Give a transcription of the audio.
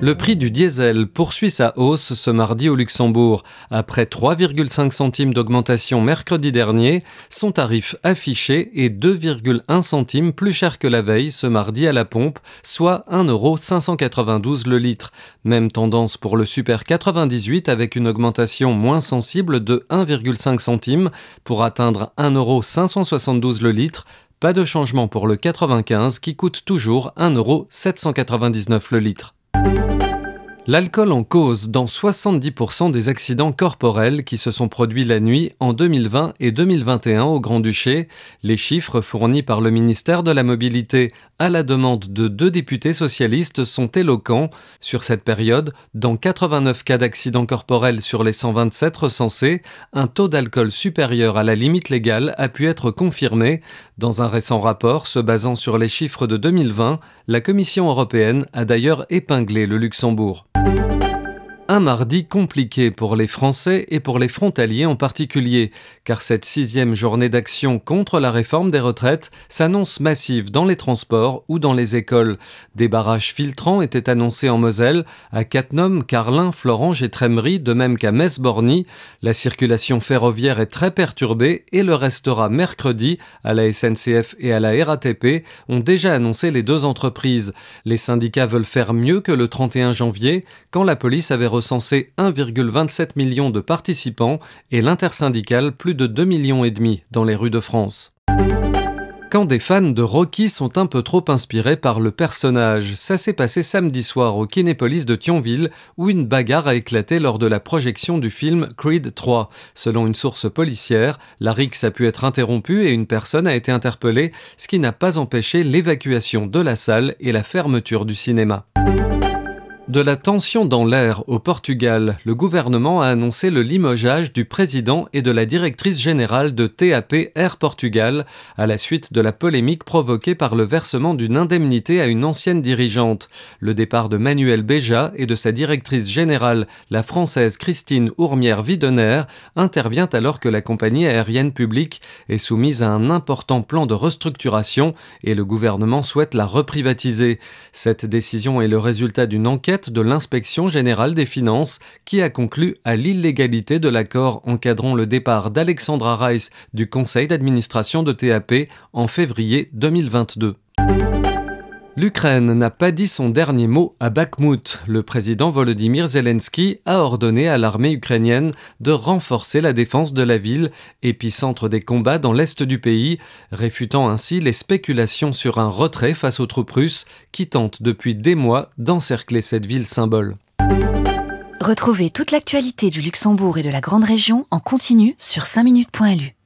Le prix du diesel poursuit sa hausse ce mardi au Luxembourg. Après 3,5 centimes d'augmentation mercredi dernier, son tarif affiché est 2,1 centimes plus cher que la veille ce mardi à la pompe, soit 1,592€ le litre. Même tendance pour le Super 98 avec une augmentation moins sensible de 1,5 centimes pour atteindre 1,572€ le litre. Pas de changement pour le 95 qui coûte toujours 1,799€ le litre. Thank you. L'alcool en cause dans 70% des accidents corporels qui se sont produits la nuit en 2020 et 2021 au Grand-Duché. Les chiffres fournis par le ministère de la Mobilité à la demande de deux députés socialistes sont éloquents. Sur cette période, dans 89 cas d'accidents corporels sur les 127 recensés, un taux d'alcool supérieur à la limite légale a pu être confirmé. Dans un récent rapport se basant sur les chiffres de 2020, la Commission européenne a d'ailleurs épinglé le Luxembourg. Thank you Un mardi compliqué pour les Français et pour les frontaliers en particulier, car cette sixième journée d'action contre la réforme des retraites s'annonce massive dans les transports ou dans les écoles. Des barrages filtrants étaient annoncés en Moselle, à Cattenom, Carlin, Florange et Trémery, de même qu'à Metz-Borny. La circulation ferroviaire est très perturbée et le restera mercredi à la SNCF et à la RATP, ont déjà annoncé les deux entreprises. Les syndicats veulent faire mieux que le 31 janvier, quand la police avait recensé 1,27 million de participants et l'intersyndicale plus de 2 millions et demi dans les rues de France. Quand des fans de Rocky sont un peu trop inspirés par le personnage, ça s'est passé samedi soir au Kinépolis de Thionville où une bagarre a éclaté lors de la projection du film Creed 3. Selon une source policière, la rixe a pu être interrompue et une personne a été interpellée, ce qui n'a pas empêché l'évacuation de la salle et la fermeture du cinéma. De la tension dans l'air au Portugal, le gouvernement a annoncé le limogeage du président et de la directrice générale de TAP Air Portugal à la suite de la polémique provoquée par le versement d'une indemnité à une ancienne dirigeante. Le départ de Manuel Beja et de sa directrice générale, la française Christine Ourmière-Widener, intervient alors que la compagnie aérienne publique est soumise à un important plan de restructuration et le gouvernement souhaite la reprivatiser. Cette décision est le résultat d'une de l'inspection générale des finances qui a conclu à l'illégalité de l'accord encadrant le départ d'Alexandra Rice du conseil d'administration de TAP en février 2022. L'Ukraine n'a pas dit son dernier mot à Bakhmut. Le président Volodymyr Zelensky a ordonné à l'armée ukrainienne de renforcer la défense de la ville, épicentre des combats dans l'est du pays, réfutant ainsi les spéculations sur un retrait face aux troupes russes qui tentent depuis des mois d'encercler cette ville symbole. Retrouvez toute l'actualité du Luxembourg et de la Grande Région en continu sur 5minutes.lu.